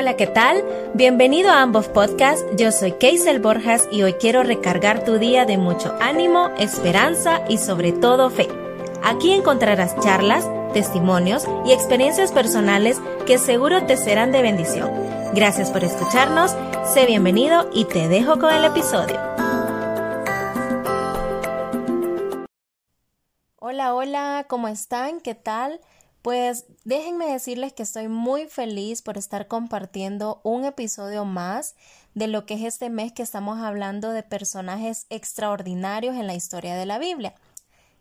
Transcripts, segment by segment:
Hola, ¿qué tal? Bienvenido a ambos podcasts. Yo soy Keisel Borjas y hoy quiero recargar tu día de mucho ánimo, esperanza y sobre todo fe. Aquí encontrarás charlas, testimonios y experiencias personales que seguro te serán de bendición. Gracias por escucharnos, sé bienvenido y te dejo con el episodio. Hola, hola, ¿cómo están? ¿Qué tal? Pues déjenme decirles que estoy muy feliz por estar compartiendo un episodio más de lo que es este mes que estamos hablando de personajes extraordinarios en la historia de la Biblia.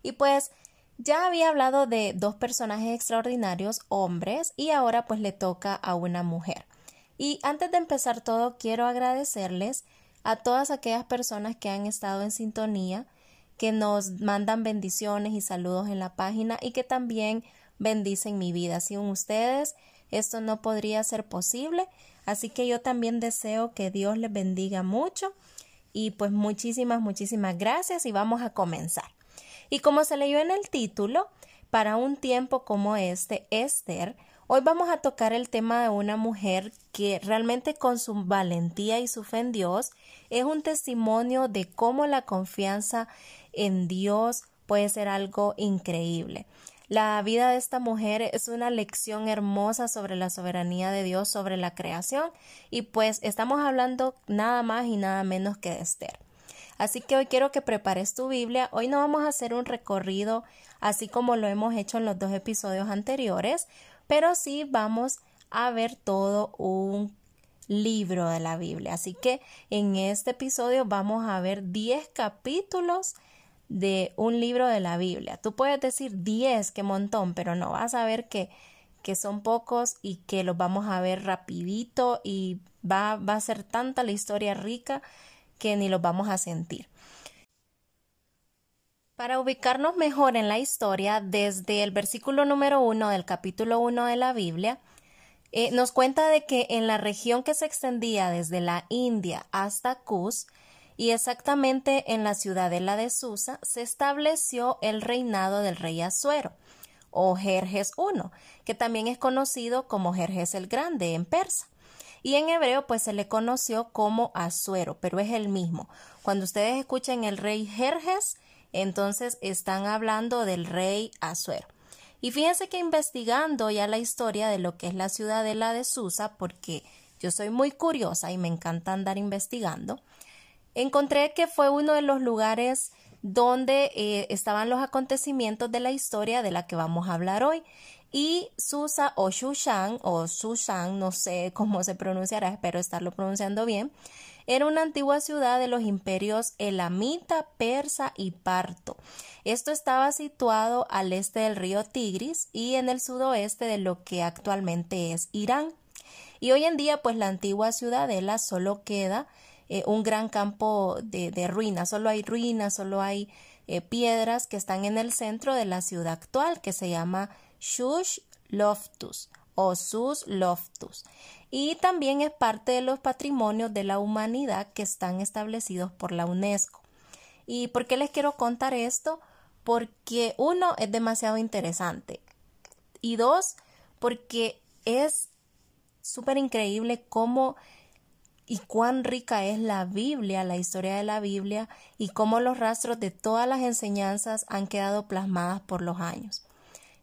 Y pues ya había hablado de dos personajes extraordinarios, hombres, y ahora pues le toca a una mujer. Y antes de empezar todo, quiero agradecerles a todas aquellas personas que han estado en sintonía, que nos mandan bendiciones y saludos en la página y que también bendicen mi vida. Sin ustedes esto no podría ser posible. Así que yo también deseo que Dios les bendiga mucho. Y pues muchísimas, muchísimas gracias y vamos a comenzar. Y como se leyó en el título, para un tiempo como este, Esther, hoy vamos a tocar el tema de una mujer que realmente con su valentía y su fe en Dios es un testimonio de cómo la confianza en Dios puede ser algo increíble. La vida de esta mujer es una lección hermosa sobre la soberanía de Dios sobre la creación y pues estamos hablando nada más y nada menos que de Esther. Así que hoy quiero que prepares tu Biblia. Hoy no vamos a hacer un recorrido así como lo hemos hecho en los dos episodios anteriores, pero sí vamos a ver todo un libro de la Biblia. Así que en este episodio vamos a ver 10 capítulos de un libro de la Biblia. Tú puedes decir 10, qué montón, pero no, vas a ver que, que son pocos y que los vamos a ver rapidito y va, va a ser tanta la historia rica que ni los vamos a sentir. Para ubicarnos mejor en la historia, desde el versículo número 1 del capítulo 1 de la Biblia, eh, nos cuenta de que en la región que se extendía desde la India hasta Cus, y exactamente en la ciudadela de Susa se estableció el reinado del rey Asuero o Jerjes I, que también es conocido como Jerjes el Grande en persa. Y en hebreo pues se le conoció como Asuero, pero es el mismo. Cuando ustedes escuchen el rey Jerjes, entonces están hablando del rey Asuero. Y fíjense que investigando ya la historia de lo que es la ciudadela de Susa, porque yo soy muy curiosa y me encanta andar investigando, encontré que fue uno de los lugares donde eh, estaban los acontecimientos de la historia de la que vamos a hablar hoy. Y Susa o Shushan o Sushan, no sé cómo se pronunciará, espero estarlo pronunciando bien, era una antigua ciudad de los imperios elamita, persa y parto. Esto estaba situado al este del río Tigris y en el sudoeste de lo que actualmente es Irán. Y hoy en día, pues la antigua ciudadela solo queda eh, un gran campo de, ruinas, solo hay ruinas, solo hay eh, piedras que están en el centro de la ciudad actual que se llama Shush Loftus o Sus Loftus y también es parte de los patrimonios de la humanidad que están establecidos por la UNESCO. ¿Y por qué les quiero contar esto? Porque uno es demasiado interesante y dos, porque es súper increíble cómo y cuán rica es la Biblia, la historia de la Biblia y cómo los rastros de todas las enseñanzas han quedado plasmadas por los años.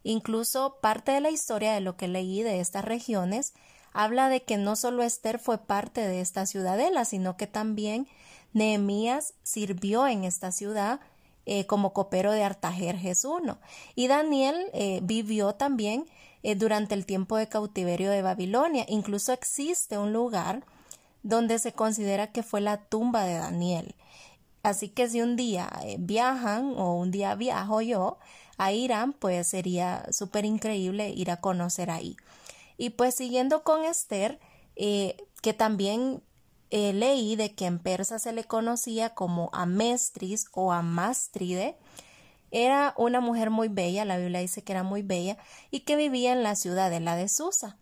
Incluso parte de la historia de lo que leí de estas regiones habla de que no solo Esther fue parte de esta ciudadela, sino que también Nehemías sirvió en esta ciudad eh, como copero de Artajerjes I. Y Daniel eh, vivió también eh, durante el tiempo de cautiverio de Babilonia. Incluso existe un lugar donde se considera que fue la tumba de Daniel. Así que si un día eh, viajan o un día viajo yo a Irán, pues sería súper increíble ir a conocer ahí. Y pues siguiendo con Esther, eh, que también eh, leí de que en persa se le conocía como Amestris o Amastride, era una mujer muy bella, la Biblia dice que era muy bella, y que vivía en la ciudad de la de Susa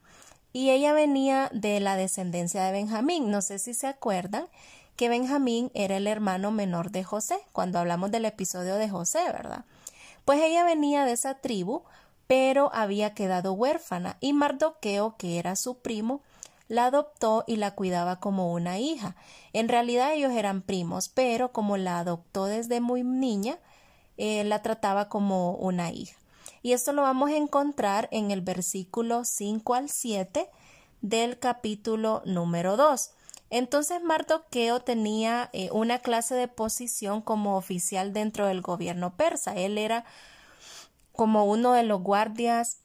y ella venía de la descendencia de Benjamín. No sé si se acuerdan que Benjamín era el hermano menor de José, cuando hablamos del episodio de José, ¿verdad? Pues ella venía de esa tribu, pero había quedado huérfana y Mardoqueo, que era su primo, la adoptó y la cuidaba como una hija. En realidad ellos eran primos, pero como la adoptó desde muy niña, eh, la trataba como una hija. Y esto lo vamos a encontrar en el versículo 5 al 7 del capítulo número 2. Entonces Mardoqueo tenía eh, una clase de posición como oficial dentro del gobierno persa. Él era como uno de los guardias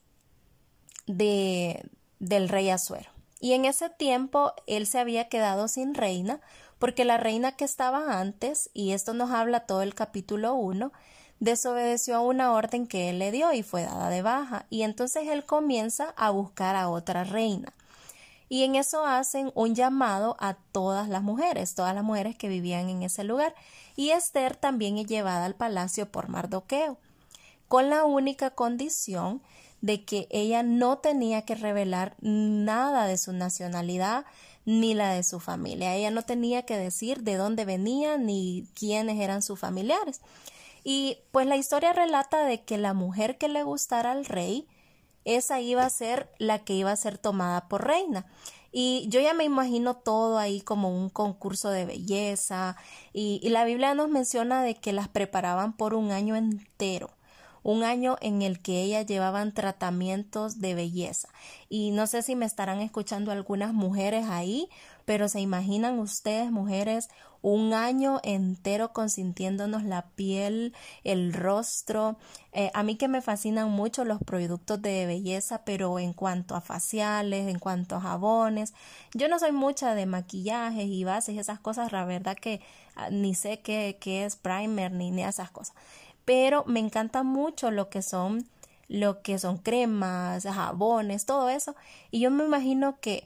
de, del rey Azuero. Y en ese tiempo él se había quedado sin reina, porque la reina que estaba antes, y esto nos habla todo el capítulo 1, desobedeció a una orden que él le dio y fue dada de baja, y entonces él comienza a buscar a otra reina. Y en eso hacen un llamado a todas las mujeres, todas las mujeres que vivían en ese lugar, y Esther también es llevada al palacio por Mardoqueo, con la única condición de que ella no tenía que revelar nada de su nacionalidad ni la de su familia. Ella no tenía que decir de dónde venía ni quiénes eran sus familiares. Y pues la historia relata de que la mujer que le gustara al rey, esa iba a ser la que iba a ser tomada por reina. Y yo ya me imagino todo ahí como un concurso de belleza y, y la Biblia nos menciona de que las preparaban por un año entero un año en el que ellas llevaban tratamientos de belleza. Y no sé si me estarán escuchando algunas mujeres ahí, pero se imaginan ustedes, mujeres, un año entero consintiéndonos la piel, el rostro. Eh, a mí que me fascinan mucho los productos de belleza, pero en cuanto a faciales, en cuanto a jabones, yo no soy mucha de maquillajes y bases esas cosas, la verdad que ah, ni sé qué, qué es primer ni, ni esas cosas pero me encanta mucho lo que son lo que son cremas, jabones, todo eso. Y yo me imagino que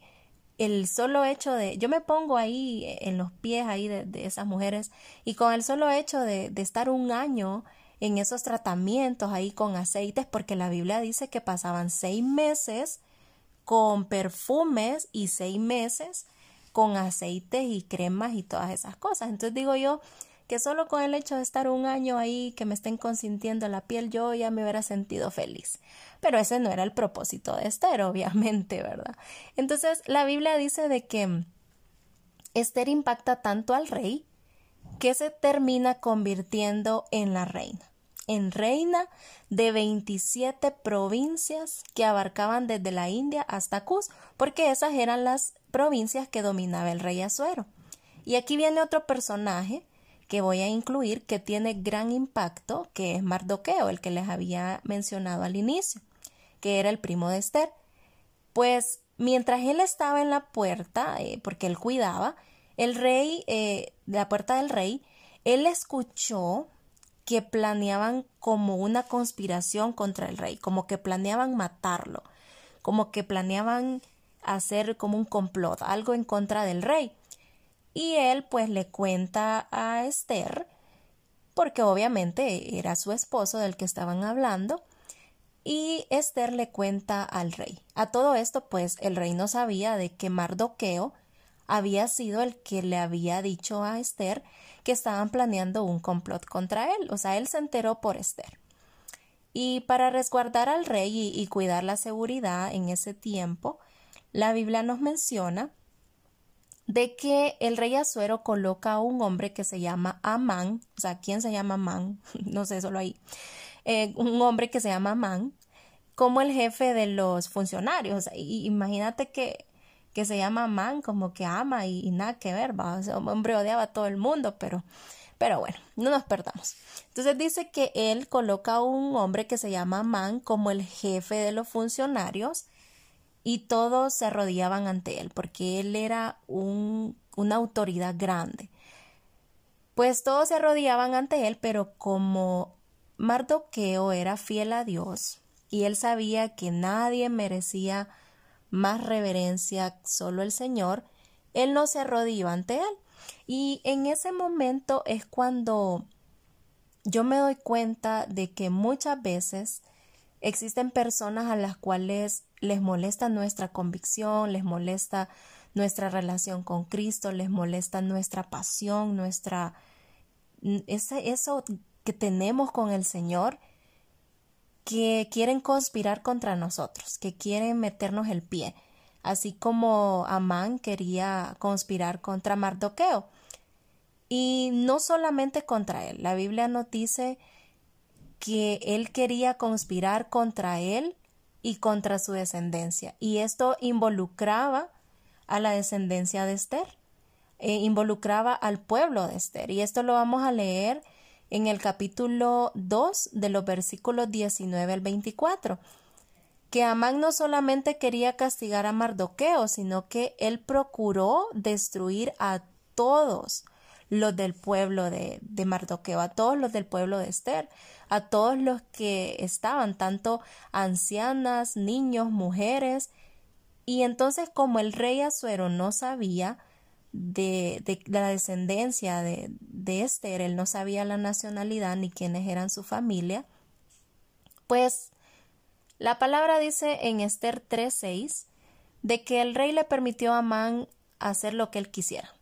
el solo hecho de, yo me pongo ahí en los pies ahí de, esas mujeres y con el solo hecho de, de, estar un año en esos tratamientos ahí con aceites, porque la Biblia dice que pasaban seis meses con perfumes y seis meses con aceites y cremas y todas esas cosas. Entonces digo yo, que solo con el hecho de estar un año ahí, que me estén consintiendo la piel, yo ya me hubiera sentido feliz. Pero ese no era el propósito de Esther, obviamente, ¿verdad? Entonces, la Biblia dice de que Esther impacta tanto al rey que se termina convirtiendo en la reina, en reina de 27 provincias que abarcaban desde la India hasta Cus, porque esas eran las provincias que dominaba el rey Azuero. Y aquí viene otro personaje que voy a incluir que tiene gran impacto, que es Mardoqueo, el que les había mencionado al inicio, que era el primo de Esther. Pues mientras él estaba en la puerta, eh, porque él cuidaba, el rey, eh, la puerta del rey, él escuchó que planeaban como una conspiración contra el rey, como que planeaban matarlo, como que planeaban hacer como un complot, algo en contra del rey. Y él pues le cuenta a Esther, porque obviamente era su esposo del que estaban hablando, y Esther le cuenta al rey. A todo esto pues el rey no sabía de que Mardoqueo había sido el que le había dicho a Esther que estaban planeando un complot contra él, o sea, él se enteró por Esther. Y para resguardar al rey y, y cuidar la seguridad en ese tiempo, la Biblia nos menciona de que el rey Azuero coloca a un hombre que se llama Amán, o sea, ¿quién se llama Amán? no sé, solo ahí, eh, un hombre que se llama Amán, como el jefe de los funcionarios. y, imagínate que, que se llama Amán, como que ama y, nada que ver, va, o hombre odiaba a todo el mundo, pero, pero bueno, no nos perdamos. Entonces dice que él coloca a un hombre que se llama Amán como el jefe de los funcionarios y todos se arrodillaban ante él porque él era un, una autoridad grande. Pues todos se arrodillaban ante él, pero como Mardoqueo era fiel a Dios y él sabía que nadie merecía más reverencia solo el Señor, él no se arrodillaba ante él. Y en ese momento es cuando yo me doy cuenta de que muchas veces existen personas a las cuales les molesta nuestra convicción, les molesta nuestra relación con Cristo, les molesta nuestra pasión, nuestra ese, eso que tenemos con el Señor, que quieren conspirar contra nosotros, que quieren meternos el pie. así como Amán quería conspirar contra Mardoqueo. Y no solamente contra él, la Biblia nos dice que él quería conspirar contra él y contra su descendencia. Y esto involucraba a la descendencia de Esther, e involucraba al pueblo de Esther. Y esto lo vamos a leer en el capítulo 2 de los versículos 19 al 24 que Amán no solamente quería castigar a Mardoqueo, sino que él procuró destruir a todos los del pueblo de, de, Mardoqueo, a todos los del pueblo de Esther, a todos los que estaban, tanto ancianas, niños, mujeres. Y entonces, como el rey Azuero no sabía de, de, la descendencia de, de Esther, él no sabía la nacionalidad ni quiénes eran su familia, pues la palabra dice en Esther 3:6 de que el rey le permitió a Amán hacer lo que él quisiera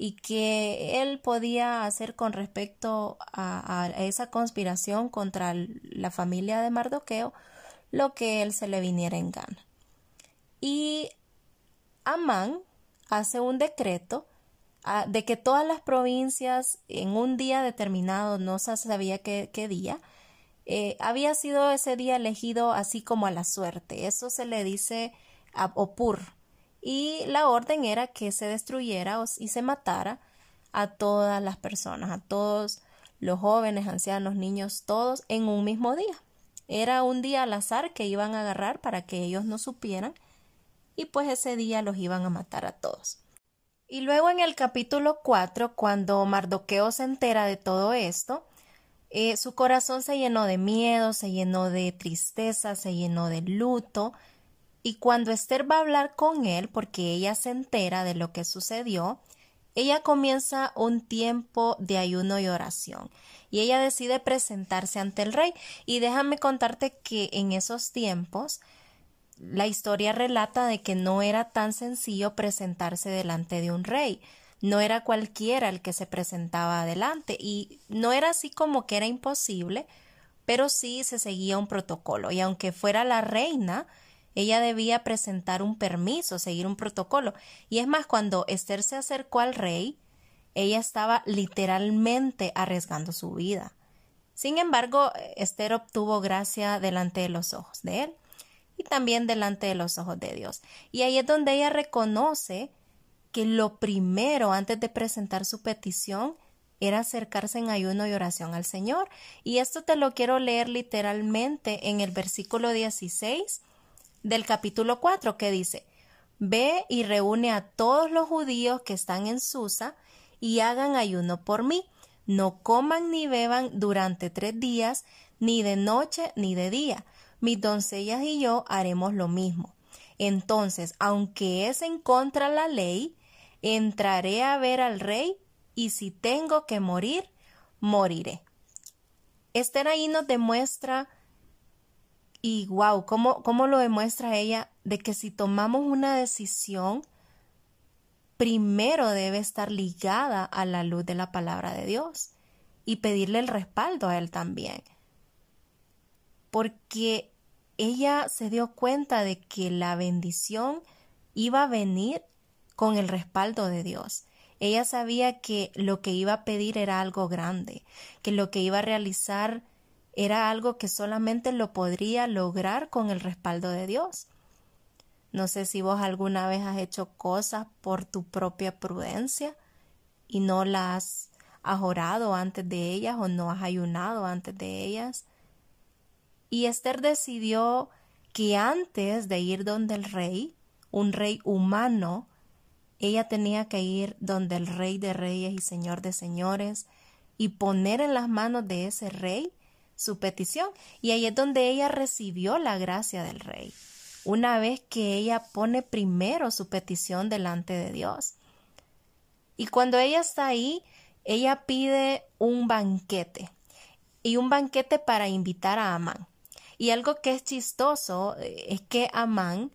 y que él podía hacer con respecto a, esa conspiración contra la familia de Mardoqueo lo que él se le viniera en gana. Y Amán hace un decreto ah, de que todas las provincias en un día determinado, no se sabía qué, día, eh, había sido ese día elegido así como a la suerte. Eso se le dice a Opur, y la orden era que se destruyera y se matara a todas las personas, a todos los jóvenes, ancianos, niños, todos en un mismo día. Era un día al azar que iban a agarrar para que ellos no supieran y pues ese día los iban a matar a todos. Y luego en el capítulo 4, cuando Mardoqueo se entera de todo esto, eh, su corazón se llenó de miedo, se llenó de tristeza, se llenó de luto, y cuando Esther va a hablar con él, porque ella se entera de lo que sucedió, ella comienza un tiempo de ayuno y oración y ella decide presentarse ante el rey. Y déjame contarte que en esos tiempos la historia relata de que no era tan sencillo presentarse delante de un rey. No era cualquiera el que se presentaba adelante y no era así como que era imposible, pero sí se seguía un protocolo y aunque fuera la reina, ella debía presentar un permiso, seguir un protocolo. Y es más, cuando Esther se acercó al rey, ella estaba literalmente arriesgando su vida. Sin embargo, Esther obtuvo gracia delante de los ojos de él y también delante de los ojos de Dios. Y ahí es donde ella reconoce que lo primero antes de presentar su petición era acercarse en ayuno y oración al Señor. Y esto te lo quiero leer literalmente en el versículo 16 del capítulo 4 que dice, Ve y reúne a todos los judíos que están en Susa y hagan ayuno por mí. No coman ni beban durante tres días, ni de noche ni de día. Mis doncellas y yo haremos lo mismo. Entonces, aunque es en contra la ley, entraré a ver al rey y si tengo que morir, moriré. Esther ahí nos demuestra y wow, ¿cómo, ¿cómo lo demuestra ella? De que si tomamos una decisión, primero debe estar ligada a la luz de la palabra de Dios y pedirle el respaldo a Él también. Porque ella se dio cuenta de que la bendición iba a venir con el respaldo de Dios. Ella sabía que lo que iba a pedir era algo grande, que lo que iba a realizar era algo que solamente lo podría lograr con el respaldo de Dios. No sé si vos alguna vez has hecho cosas por tu propia prudencia y no las has orado antes de ellas o no has ayunado antes de ellas. Y Esther decidió que antes de ir donde el rey, un rey humano, ella tenía que ir donde el rey de reyes y señor de señores y poner en las manos de ese rey su petición y ahí es donde ella recibió la gracia del rey, una vez que ella pone primero su petición delante de Dios. Y cuando ella está ahí, ella pide un banquete y un banquete para invitar a Amán. Y algo que es chistoso eh, es que Amán,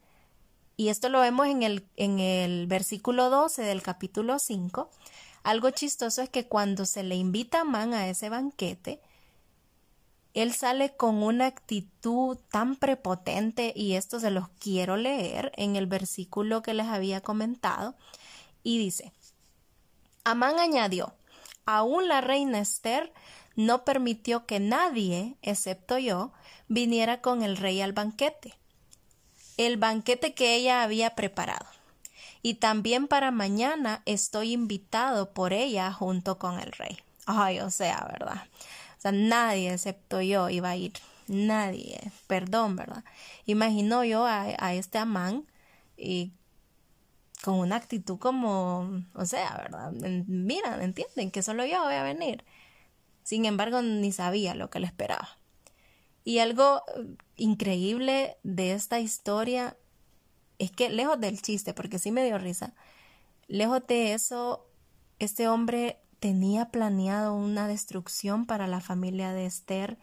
y esto lo vemos en el, en el versículo 12 del capítulo 5, algo chistoso es que cuando se le invita a Amán a ese banquete, él sale con una actitud tan prepotente y esto se los quiero leer en el versículo que les había comentado y dice, Amán añadió, aún la reina Esther no permitió que nadie, excepto yo, viniera con el rey al banquete, el banquete que ella había preparado. Y también para mañana estoy invitado por ella junto con el rey. Ay, o sea, ¿verdad? Sea, nadie excepto yo iba a ir. Nadie. Perdón, ¿verdad? Imagino yo a, a este Amán y con una actitud como, o sea, ¿verdad? Miran, entienden que solo yo voy a venir. Sin embargo, ni sabía lo que le esperaba. Y algo increíble de esta historia es que, lejos del chiste, porque sí me dio risa, lejos de eso, este hombre tenía planeado una destrucción para la familia de Esther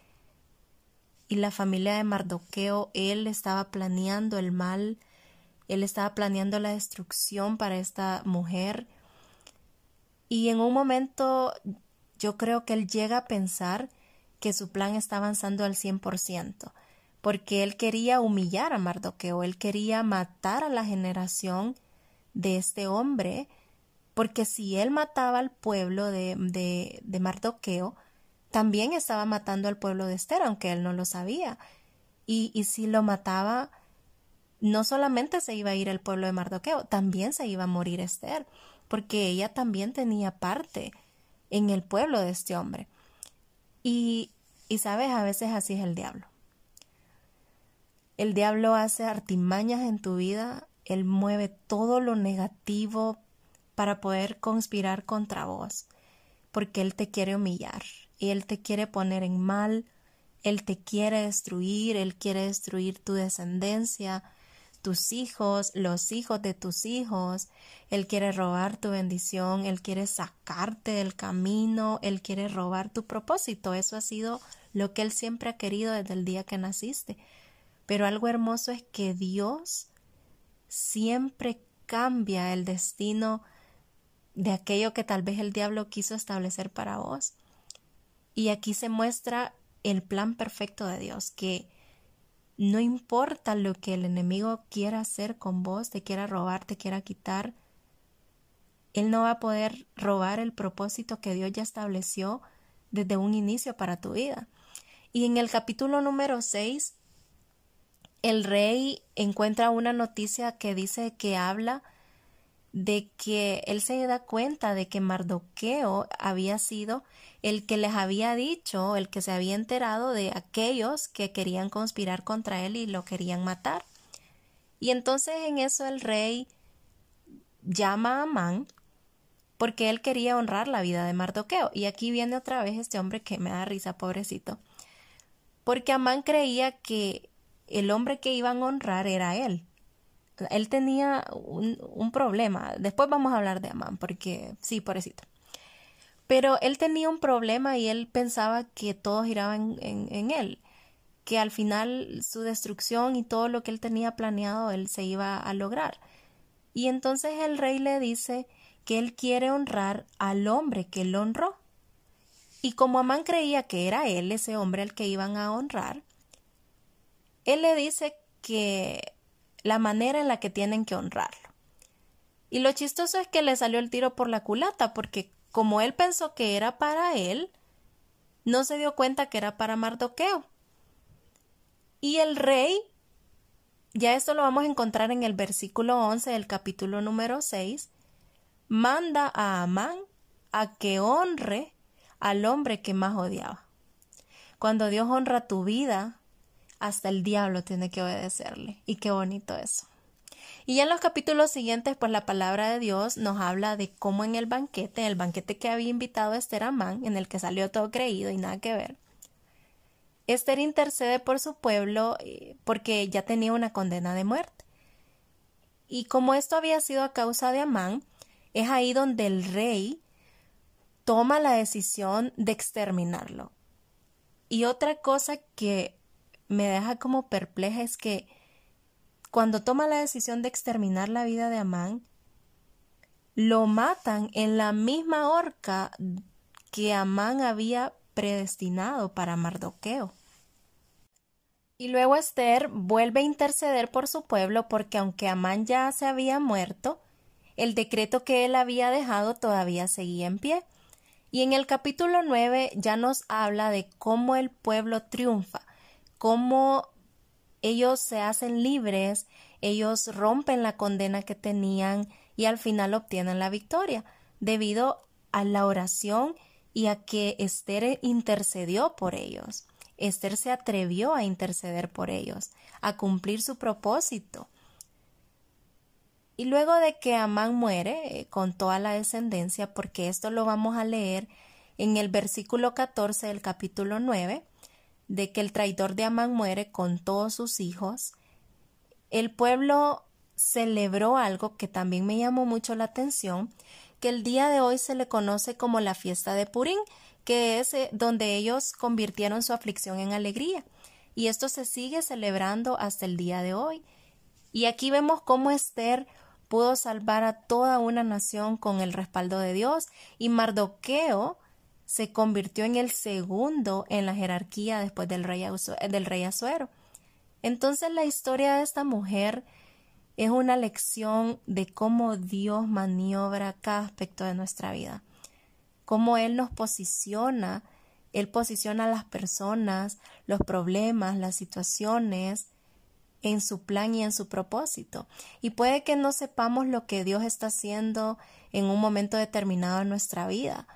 y la familia de Mardoqueo. Él estaba planeando el mal, él estaba planeando la destrucción para esta mujer. Y en un momento yo creo que él llega a pensar que su plan está avanzando al 100%, porque él quería humillar a Mardoqueo, él quería matar a la generación de este hombre porque si él mataba al pueblo de, de, de Mardoqueo, también estaba matando al pueblo de Esther, aunque él no lo sabía. Y, y si lo mataba, no solamente se iba a ir el pueblo de Mardoqueo, también se iba a morir Esther, porque ella también tenía parte en el pueblo de este hombre. Y, y sabes, a veces así es el diablo. El diablo hace artimañas en tu vida, él mueve todo lo negativo para poder conspirar contra vos, porque Él te quiere humillar, Él te quiere poner en mal, Él te quiere destruir, Él quiere destruir tu descendencia, tus hijos, los hijos de tus hijos, Él quiere robar tu bendición, Él quiere sacarte del camino, Él quiere robar tu propósito. Eso ha sido lo que Él siempre ha querido desde el día que naciste. Pero algo hermoso es que Dios siempre cambia el destino de aquello que tal vez el diablo quiso establecer para vos. Y aquí se muestra el plan perfecto de Dios, que no importa lo que el enemigo quiera hacer con vos, te quiera robar, te quiera quitar, él no va a poder robar el propósito que Dios ya estableció desde un inicio para tu vida. Y en el capítulo número 6, el rey encuentra una noticia que dice que habla de que él se da cuenta de que Mardoqueo había sido el que les había dicho, el que se había enterado de aquellos que querían conspirar contra él y lo querían matar. Y entonces en eso el rey llama a Amán porque él quería honrar la vida de Mardoqueo. Y aquí viene otra vez este hombre que me da risa, pobrecito. Porque Amán creía que el hombre que iban a honrar era él él tenía un, problema. Después vamos a hablar de Amán, porque sí, pobrecito. Pero él tenía un problema y él pensaba que todo giraba en, él, que al final su destrucción y todo lo que él tenía planeado, él se iba a lograr. Y entonces el rey le dice que él quiere honrar al hombre que él honró. Y como Amán creía que era él ese hombre al que iban a honrar, él le dice que la manera en la que tienen que honrarlo. Y lo chistoso es que le salió el tiro por la culata, porque como él pensó que era para él, no se dio cuenta que era para Mardoqueo. Y el rey, ya esto lo vamos a encontrar en el versículo 11 del capítulo número 6, manda a Amán a que honre al hombre que más odiaba. Cuando Dios honra tu vida, hasta el diablo tiene que obedecerle. Y qué bonito eso. Y ya en los capítulos siguientes, pues la palabra de Dios nos habla de cómo en el banquete, el banquete que había invitado a Esther Amán, en el que salió todo creído y nada que ver, Esther intercede por su pueblo eh, porque ya tenía una condena de muerte. Y como esto había sido a causa de Amán, es ahí donde el rey toma la decisión de exterminarlo. Y otra cosa que me deja como perpleja es que cuando toma la decisión de exterminar la vida de Amán, lo matan en la misma horca que Amán había predestinado para Mardoqueo. Y luego Esther vuelve a interceder por su pueblo porque aunque Amán ya se había muerto, el decreto que él había dejado todavía seguía en pie. Y en el capítulo 9 ya nos habla de cómo el pueblo triunfa, cómo ellos se hacen libres, ellos rompen la condena que tenían y al final obtienen la victoria, debido a la oración y a que Esther intercedió por ellos. Esther se atrevió a interceder por ellos, a cumplir su propósito. Y luego de que Amán muere eh, con toda la descendencia, porque esto lo vamos a leer en el versículo 14 del capítulo 9, de que el traidor de Amán muere con todos sus hijos, el pueblo celebró algo que también me llamó mucho la atención, que el día de hoy se le conoce como la fiesta de Purín, que es eh, donde ellos convirtieron su aflicción en alegría. Y esto se sigue celebrando hasta el día de hoy. Y aquí vemos cómo Esther pudo salvar a toda una nación con el respaldo de Dios y Mardoqueo se convirtió en el segundo en la jerarquía después del rey, del rey Azuero. Entonces la historia de esta mujer es una lección de cómo Dios maniobra cada aspecto de nuestra vida cómo Él nos posiciona, Él posiciona a las personas, los problemas, las situaciones en su plan y en su propósito. Y puede que no sepamos lo que Dios está haciendo en un momento determinado en nuestra vida,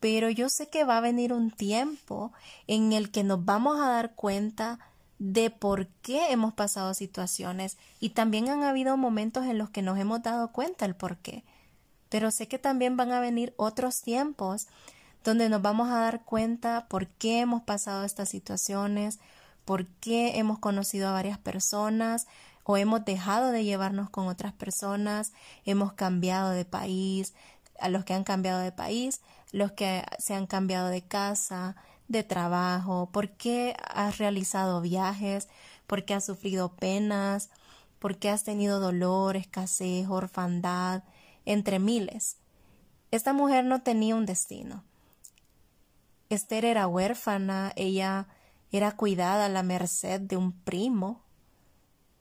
pero yo sé que va a venir un tiempo en el que nos vamos a dar cuenta de por qué hemos pasado situaciones y también han habido momentos en los que nos hemos dado cuenta el por qué. Pero sé que también van a venir otros tiempos donde nos vamos a dar cuenta por qué hemos pasado estas situaciones, por qué hemos conocido a varias personas o hemos dejado de llevarnos con otras personas, hemos cambiado de país, a los que han cambiado de país, los que se han cambiado de casa, de trabajo, por qué has realizado viajes, por qué has sufrido penas, por qué has tenido dolor, escasez, orfandad, entre miles. Esta mujer no tenía un destino. Esther era huérfana, ella era cuidada a la merced de un primo,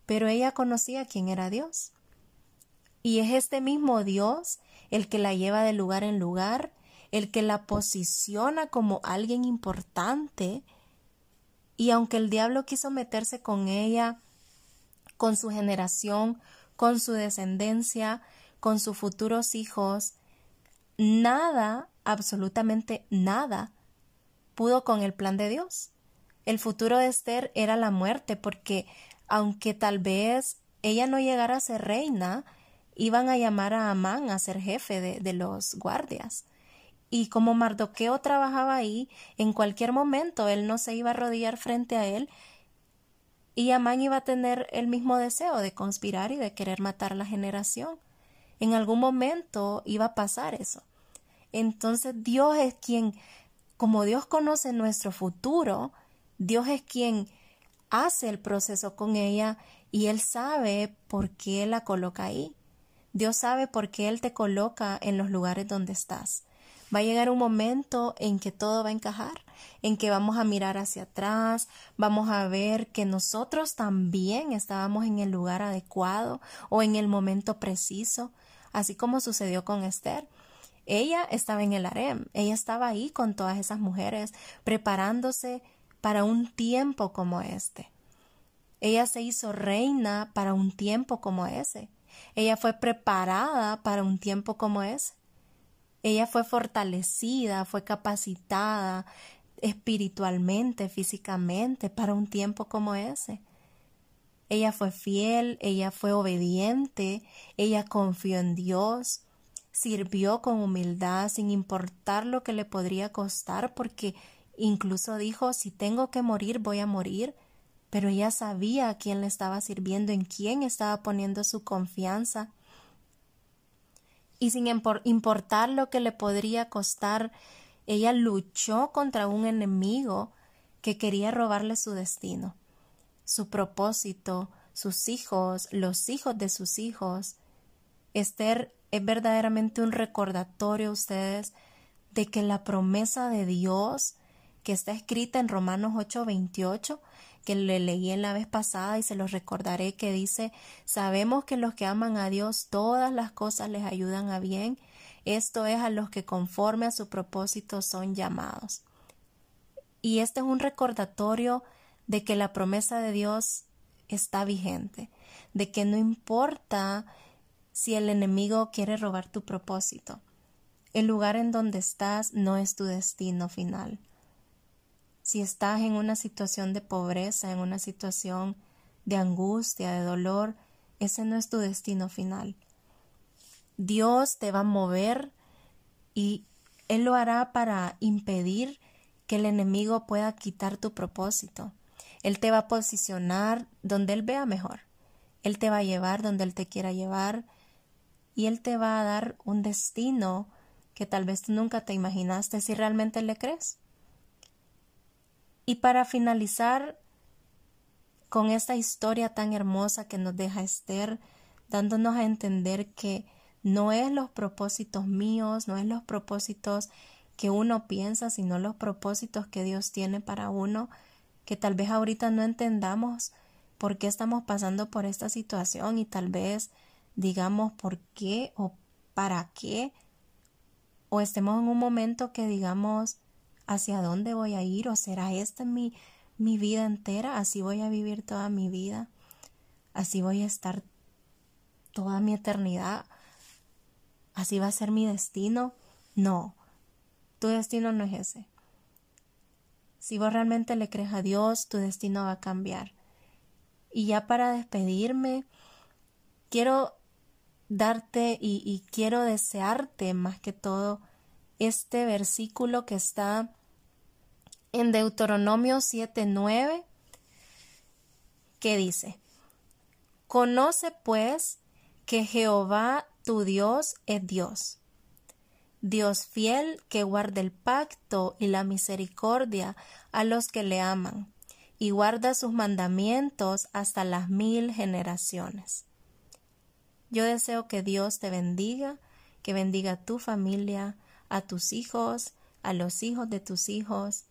pero ella conocía quién era Dios. Y es este mismo Dios el que la lleva de lugar en lugar, el que la posiciona como alguien importante, y aunque el diablo quiso meterse con ella, con su generación, con su descendencia, con sus futuros hijos, nada, absolutamente nada, pudo con el plan de Dios. El futuro de Esther era la muerte, porque aunque tal vez ella no llegara a ser reina, iban a llamar a Amán a ser jefe de, de los guardias. Y como Mardoqueo trabajaba ahí, en cualquier momento él no se iba a arrodillar frente a él y Amán iba a tener el mismo deseo de conspirar y de querer matar la generación. En algún momento iba a pasar eso. Entonces Dios es quien, como Dios conoce nuestro futuro, Dios es quien hace el proceso con ella y Él sabe por qué la coloca ahí. Dios sabe por qué Él te coloca en los lugares donde estás. Va a llegar un momento en que todo va a encajar, en que vamos a mirar hacia atrás, vamos a ver que nosotros también estábamos en el lugar adecuado o en el momento preciso así como sucedió con Esther. Ella estaba en el harem, ella estaba ahí con todas esas mujeres, preparándose para un tiempo como este. Ella se hizo reina para un tiempo como ese. Ella fue preparada para un tiempo como ese. Ella fue fortalecida, fue capacitada espiritualmente, físicamente, para un tiempo como ese. Ella fue fiel, ella fue obediente, ella confió en Dios, sirvió con humildad sin importar lo que le podría costar, porque incluso dijo, si tengo que morir, voy a morir, pero ella sabía a quién le estaba sirviendo, en quién estaba poniendo su confianza. Y sin importar lo que le podría costar, ella luchó contra un enemigo que quería robarle su destino su propósito, sus hijos, los hijos de sus hijos. Esther es verdaderamente un recordatorio a ustedes de que la promesa de Dios que está escrita en Romanos 8:28, que le leí en la vez pasada y se los recordaré que dice, sabemos que los que aman a Dios todas las cosas les ayudan a bien, esto es a los que conforme a su propósito son llamados. Y este es un recordatorio de que la promesa de Dios está vigente, de que no importa si el enemigo quiere robar tu propósito. El lugar en donde estás no es tu destino final. Si estás en una situación de pobreza, en una situación de angustia, de dolor, ese no es tu destino final. Dios te va a mover y Él lo hará para impedir que el enemigo pueda quitar tu propósito. Él te va a posicionar donde Él vea mejor. Él te va a llevar donde Él te quiera llevar y Él te va a dar un destino que tal vez tú nunca te imaginaste si realmente le crees. Y para finalizar con esta historia tan hermosa que nos deja Esther, dándonos a entender que no es los propósitos míos, no es los propósitos que uno piensa, sino los propósitos que Dios tiene para uno, que tal vez ahorita no entendamos por qué estamos pasando por esta situación y tal vez digamos por qué o para qué, o estemos en un momento que digamos hacia dónde voy a ir o será esta mi, mi vida entera, así voy a vivir toda mi vida, así voy a estar toda mi eternidad, así va a ser mi destino. No, tu destino no es ese. Si vos realmente le crees a Dios, tu destino va a cambiar. Y ya para despedirme, quiero darte y, y, quiero desearte más que todo este versículo que está en Deuteronomio 7:9 que dice, Conoce pues que Jehová tu Dios es Dios, Dios fiel que guarda el pacto y la misericordia a los que le aman, y guarda sus mandamientos hasta las mil generaciones. Yo deseo que Dios te bendiga, que bendiga a tu familia, a tus hijos, a los hijos de tus hijos,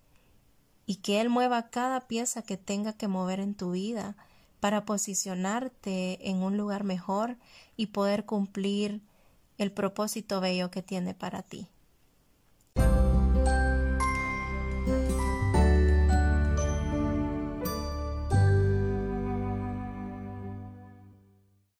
y que Él mueva cada pieza que tenga que mover en tu vida para posicionarte en un lugar mejor y poder cumplir el propósito bello que tiene para ti.